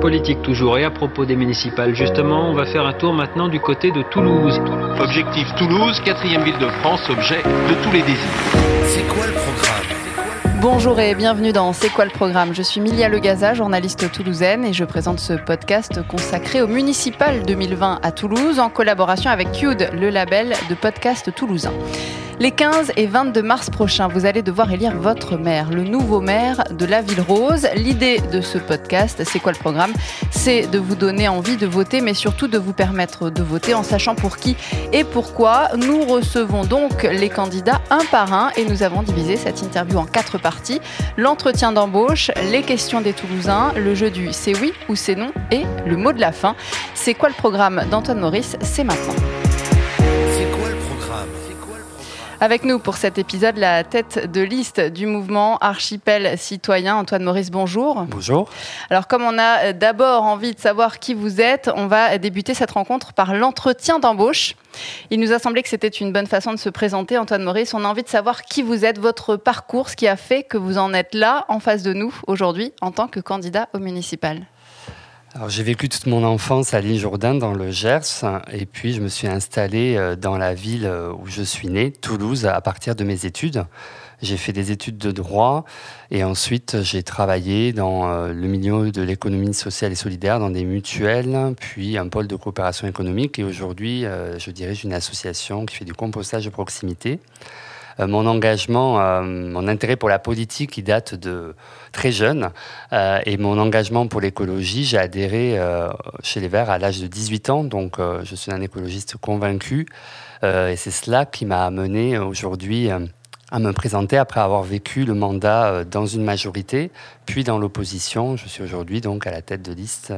Politique toujours et à propos des municipales, justement, on va faire un tour maintenant du côté de Toulouse. Objectif Toulouse, quatrième ville de France, objet de tous les désirs. C'est quoi le programme? Bonjour et bienvenue dans C'est quoi le programme? Je suis Milia Legaza, journaliste toulousaine et je présente ce podcast consacré au municipal 2020 à Toulouse en collaboration avec Cude, le label de podcast toulousain. Les 15 et 22 mars prochains, vous allez devoir élire votre maire, le nouveau maire de la Ville Rose. L'idée de ce podcast, c'est quoi le programme? C'est de vous donner envie de voter, mais surtout de vous permettre de voter en sachant pour qui et pourquoi. Nous recevons donc les candidats un par un et nous avons divisé cette interview en quatre parties. L'entretien d'embauche, les questions des Toulousains, le jeu du c'est oui ou c'est non et le mot de la fin. C'est quoi le programme d'Antoine Maurice? C'est maintenant. Avec nous pour cet épisode, la tête de liste du mouvement Archipel Citoyen, Antoine Maurice, bonjour. Bonjour. Alors comme on a d'abord envie de savoir qui vous êtes, on va débuter cette rencontre par l'entretien d'embauche. Il nous a semblé que c'était une bonne façon de se présenter, Antoine Maurice. On a envie de savoir qui vous êtes, votre parcours, ce qui a fait que vous en êtes là, en face de nous, aujourd'hui, en tant que candidat au municipal. Alors, j'ai vécu toute mon enfance à l'île Jourdain, dans le Gers, et puis je me suis installé euh, dans la ville euh, où je suis né, Toulouse, à partir de mes études. J'ai fait des études de droit et ensuite j'ai travaillé dans euh, le milieu de l'économie sociale et solidaire, dans des mutuelles, puis un pôle de coopération économique. Et aujourd'hui, je dirige une association qui fait du compostage de proximité. Euh, mon engagement, euh, mon intérêt pour la politique, qui date de très jeune, euh, et mon engagement pour l'écologie, j'ai adhéré chez les Verts à l'âge de 18 ans, donc je suis un écologiste convaincu, et c'est cela qui m'a amené aujourd'hui à me présenter après avoir vécu le mandat dans une majorité, puis dans l'opposition. Je suis aujourd'hui donc à la tête de liste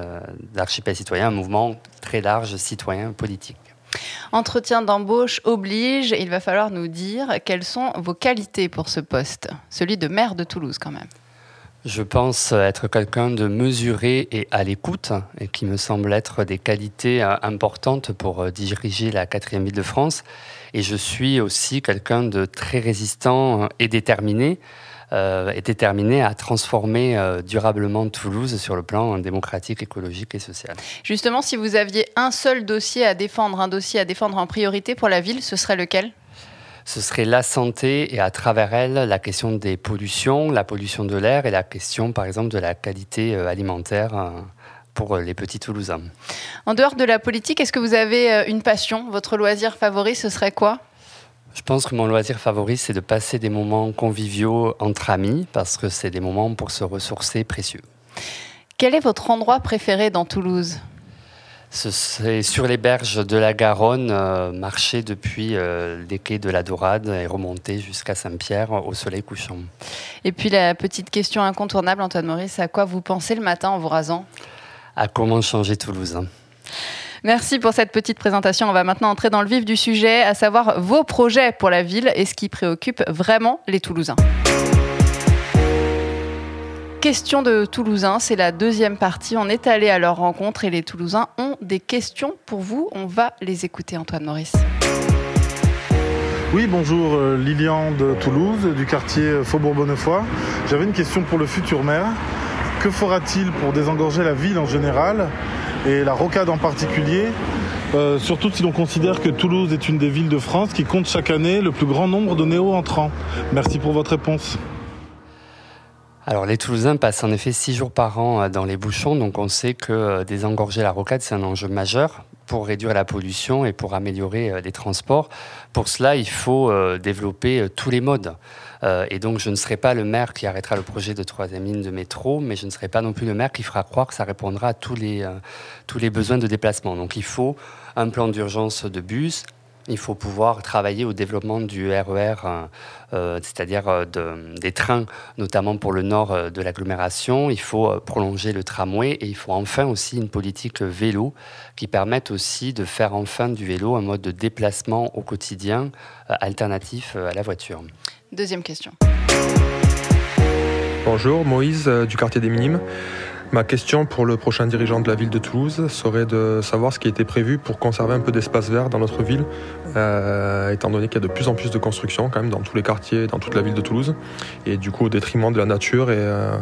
d'Archipel Citoyen, un mouvement très large citoyen politique. Entretien d'embauche oblige, il va falloir nous dire quelles sont vos qualités pour ce poste, celui de maire de Toulouse quand même. Je pense être quelqu'un de mesuré et à l'écoute, et qui me semble être des qualités euh, importantes pour euh, diriger la quatrième ville de France. Et je suis aussi quelqu'un de très résistant et déterminé. Euh, est déterminé à transformer euh, durablement Toulouse sur le plan démocratique, écologique et social. Justement, si vous aviez un seul dossier à défendre, un dossier à défendre en priorité pour la ville, ce serait lequel? Ce serait la santé et à travers elle la question des pollutions, la pollution de l'air et la question par exemple de la qualité euh, alimentaire pour les petits Toulousains. En dehors de la politique, est-ce que vous avez une passion? Votre loisir favori, ce serait quoi? Je pense que mon loisir favori, c'est de passer des moments conviviaux entre amis, parce que c'est des moments pour se ressourcer précieux. Quel est votre endroit préféré dans Toulouse? C'est sur les berges de la Garonne, euh, marcher depuis euh, les quais de la Dorade et remonter jusqu'à Saint-Pierre au soleil couchant. Et puis la petite question incontournable, Antoine Maurice, à quoi vous pensez le matin en vous rasant? À comment changer Toulouse. Merci pour cette petite présentation. On va maintenant entrer dans le vif du sujet, à savoir vos projets pour la ville et ce qui préoccupe vraiment les Toulousains. Question de Toulousains, c'est la deuxième partie. On est allé à leur rencontre et les Toulousains ont des questions pour vous. On va les écouter, Antoine Maurice. Oui, bonjour, euh, Lilian de Toulouse, du quartier Faubourg-Bonnefoy. J'avais une question pour le futur maire. Que fera-t-il pour désengorger la ville en général? Et la rocade en particulier. Euh, surtout si l'on considère que Toulouse est une des villes de France qui compte chaque année le plus grand nombre de néo-entrants. Merci pour votre réponse. Alors les Toulousains passent en effet six jours par an euh, dans les bouchons, donc on sait que euh, désengorger la rocade, c'est un enjeu majeur pour réduire la pollution et pour améliorer les transports. Pour cela, il faut développer tous les modes. Euh, et donc, je ne serai pas le maire qui arrêtera le projet de troisième ligne de métro, mais je ne serai pas non plus le maire qui fera croire que ça répondra à tous les, euh, tous les besoins de déplacement. Donc, il faut un plan d'urgence de bus, il faut pouvoir travailler au développement du RER, e euh, c'est-à-dire des trains, notamment pour le nord de l'agglomération. Il faut prolonger le tramway et il faut enfin aussi une politique vélo qui permette aussi de faire enfin du vélo un mode de déplacement au quotidien alternatif à la voiture. Deuxième question. Bonjour, Moïse euh, du quartier des Minimes. Ma question pour le prochain dirigeant de la ville de Toulouse serait de savoir ce qui été prévu pour conserver un peu d'espace vert dans notre ville, euh, étant donné qu'il y a de plus en plus de constructions quand même dans tous les quartiers, dans toute la ville de Toulouse, et du coup au détriment de la nature et, euh,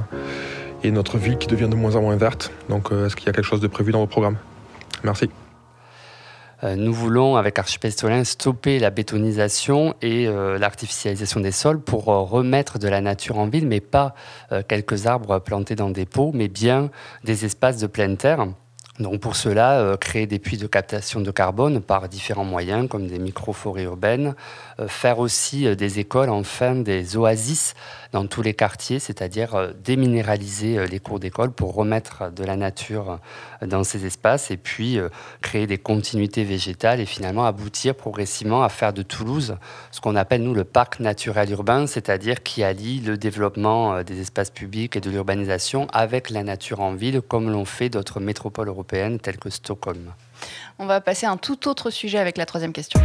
et notre ville qui devient de moins en moins verte. Donc est-ce qu'il y a quelque chose de prévu dans vos programmes? Merci. Euh, nous voulons, avec Archipel stopper la bétonisation et euh, l'artificialisation des sols pour euh, remettre de la nature en ville, mais pas quelques arbres plantés dans des pots, mais bien des espaces de pleine terre. Donc pour cela, créer des puits de captation de carbone par différents moyens, comme des micro-forêts urbaines, faire aussi des écoles, enfin des oasis dans tous les quartiers, c'est-à-dire euh, déminéraliser euh, les cours d'école pour remettre de la nature euh, dans ces espaces et puis créer des continuités végétales et finalement aboutir progressivement à faire de Toulouse ce qu'on appelle nous le parc naturel urbain, c'est-à-dire qui allie le développement des espaces publics et de l'urbanisation avec la nature en ville comme l'ont fait d'autres métropoles européennes telles que Stockholm. On va passer à un tout autre sujet avec la troisième question.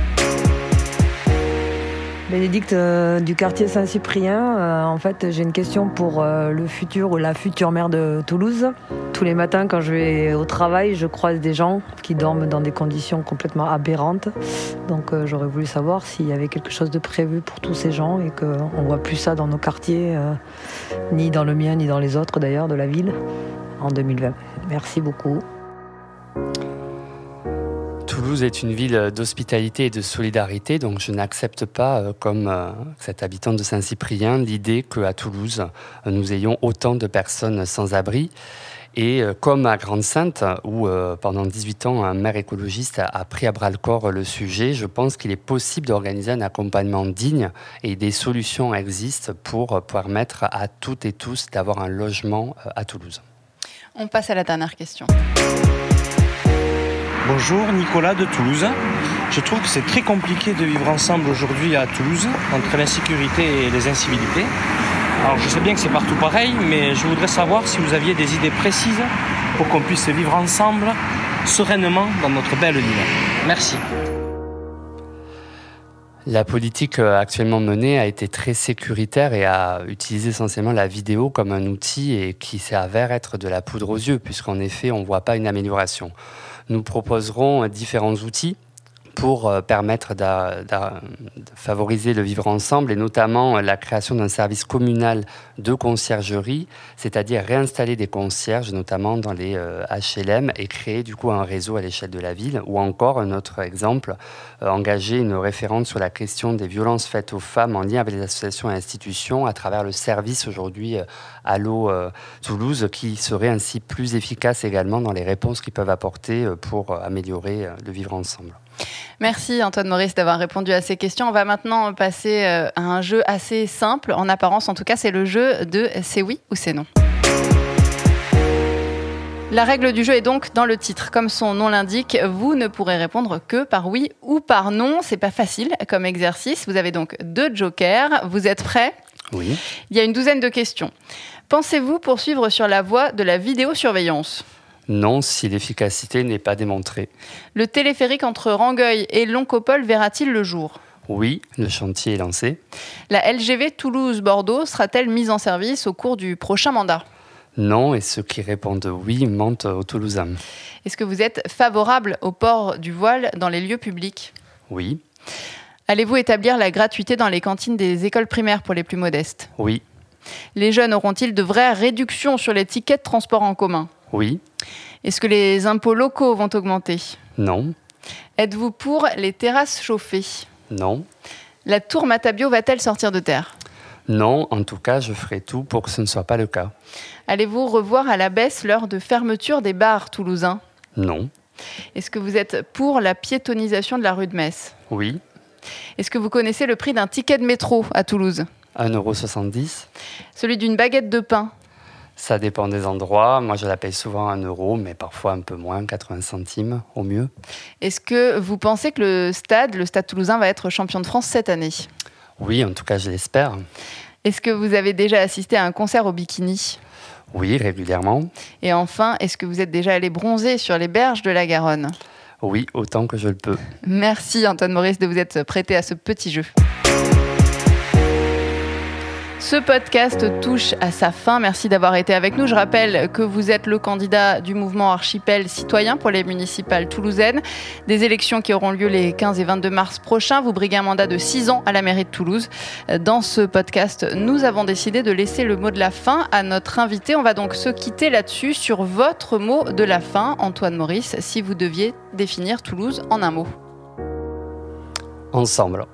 Bénédicte euh, du quartier Saint-Cyprien. Euh, en fait, j'ai une question pour euh, le futur ou la future maire de Toulouse. Tous les matins, quand je vais au travail, je croise des gens qui dorment dans des conditions complètement aberrantes. Donc, j'aurais voulu savoir s'il y avait quelque chose de prévu pour tous ces gens et qu'on ne voit plus ça dans nos quartiers, ni dans le mien, ni dans les autres d'ailleurs de la ville, en 2020. Merci beaucoup. Toulouse est une ville d'hospitalité et de solidarité, donc je n'accepte pas, euh, comme euh, cet habitant de Saint-Cyprien, l'idée qu'à Toulouse, nous ayons autant de personnes sans abri. Et euh, comme à Grande-Sainte, où pendant 18 ans un maire écologiste a, pris à bras le corps le sujet, je pense qu'il est possible d'organiser un accompagnement digne et des solutions existent pour permettre à toutes et tous d'avoir un logement à Toulouse. On passe à la dernière question. Bonjour, Nicolas de Toulouse. Je trouve que c'est très compliqué de vivre ensemble aujourd'hui à Toulouse, entre l'insécurité et les incivilités. Alors je sais bien que c'est partout pareil, mais je voudrais savoir si vous aviez des idées précises pour qu'on puisse vivre ensemble sereinement dans notre belle ville. Merci. La politique euh, actuellement menée a été très sécuritaire et a utilisé essentiellement la vidéo comme un outil et qui s'avère être de la poudre aux yeux, puisqu'en effet, on ne voit pas une amélioration nous proposerons différents outils pour euh, permettre de, favoriser le vivre ensemble et notamment la création d'un service communal de conciergerie, c'est-à-dire réinstaller des concierges, notamment dans les HLM, euh, et créer du coup un réseau à l'échelle de la ville. Ou encore, un autre exemple, euh, engager une référente sur la question des violences faites aux femmes en lien avec les associations et institutions à travers le service aujourd'hui Allo Toulouse, qui serait ainsi plus efficace également dans les réponses qu'ils peuvent apporter pour améliorer le vivre ensemble. Merci Antoine Maurice d'avoir répondu à ces questions. On va maintenant passer euh, à un jeu assez simple, en apparence en tout cas, c'est le jeu de c'est oui ou c'est non. La règle du jeu est donc dans le titre. Comme son nom l'indique, vous ne pourrez répondre que par oui ou par non. C'est pas facile comme exercice. Vous avez donc deux jokers. Vous êtes prêts? Oui. Il y a une douzaine de questions. Pensez-vous poursuivre sur la voie de la vidéosurveillance? Non, si l'efficacité n'est pas démontrée. Le téléphérique entre Rangueil et Loncopole verra-t-il le jour? Oui, le chantier est lancé. La LGV Toulouse-Bordeaux sera-t-elle mise en service au cours du prochain mandat? Non, et ceux qui répondent oui mentent aux Toulousains. Est-ce que vous êtes favorable au port du voile dans les lieux publics? Oui. Allez-vous établir la gratuité dans les cantines des écoles primaires pour les plus modestes? Oui. Les jeunes auront-ils de vraies réductions sur les tickets de transport en commun? Oui. Est-ce que les impôts locaux vont augmenter? Non. Êtes-vous pour les terrasses chauffées? Non. La tour Matabio va-t-elle sortir de terre? Non, en tout cas, je ferai tout pour que ce ne soit pas le cas. Allez-vous revoir à la baisse l'heure de fermeture des bars toulousains? Non. Est-ce que vous êtes pour la piétonisation de la rue de Metz? Oui. Est-ce que vous connaissez le prix d'un ticket de métro à Toulouse? 1,70€. Celui d'une baguette de pain ça dépend des endroits. Moi, je la paye souvent un euro, mais parfois un peu moins, 80 centimes au mieux. Est-ce que vous pensez que le stade, le stade toulousain, va être champion de France cette année? Oui, en tout cas, je l'espère. Est-ce que vous avez déjà assisté à un concert au bikini? Oui, régulièrement. Et enfin, est-ce que vous êtes déjà allé bronzer sur les berges de la Garonne? Oui, autant que je le peux. Merci Antoine Maurice de vous être prêté à ce petit jeu. Ce podcast touche à sa fin. Merci d'avoir été avec nous. Je rappelle que vous êtes le candidat du mouvement Archipel citoyen pour les municipales toulousaines. Des élections qui auront lieu les 15 et 22 mars prochains. Vous briguez un mandat de 6 ans à la mairie de Toulouse. Dans ce podcast, nous avons décidé de laisser le mot de la fin à notre invité. On va donc se quitter là-dessus sur votre mot de la fin, Antoine Maurice, si vous deviez définir Toulouse en un mot. Ensemble.